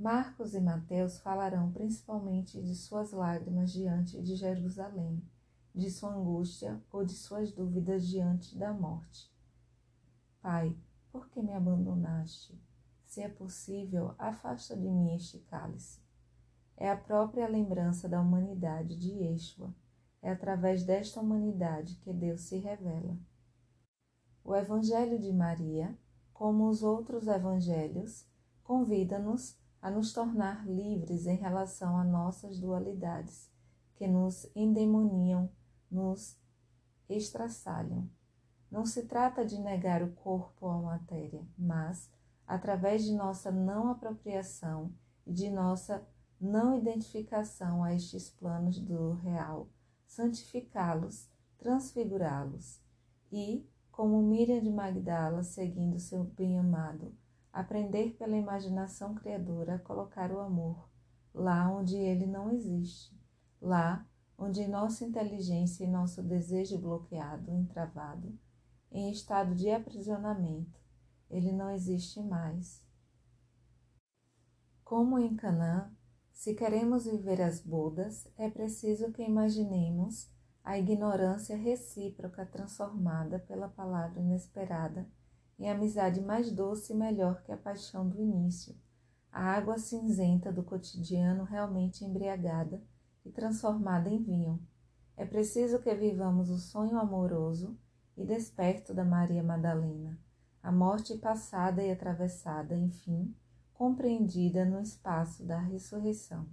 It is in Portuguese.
Marcos e Mateus falarão principalmente de suas lágrimas diante de Jerusalém, de sua angústia ou de suas dúvidas diante da morte. Pai, por que me abandonaste? Se é possível, afasta de mim este cálice. É a própria lembrança da humanidade de Yeshua. É através desta humanidade que Deus se revela. O Evangelho de Maria, como os outros evangelhos, convida-nos a nos tornar livres em relação a nossas dualidades, que nos endemoniam, nos estraçalham. Não se trata de negar o corpo à matéria, mas, através de nossa não apropriação e de nossa não identificação a estes planos do real, santificá-los, transfigurá-los e, como Miriam de Magdala seguindo seu bem-amado, aprender pela imaginação criadora a colocar o amor lá onde ele não existe, lá onde nossa inteligência e nosso desejo bloqueado, entravado, em estado de aprisionamento, ele não existe mais. Como em Canaã, se queremos viver as bodas, é preciso que imaginemos a ignorância recíproca transformada pela palavra inesperada em amizade mais doce e melhor que a paixão do início, a água cinzenta do cotidiano realmente embriagada e transformada em vinho. É preciso que vivamos o sonho amoroso e desperto da Maria Madalena, a morte passada e atravessada, enfim, compreendida no espaço da ressurreição.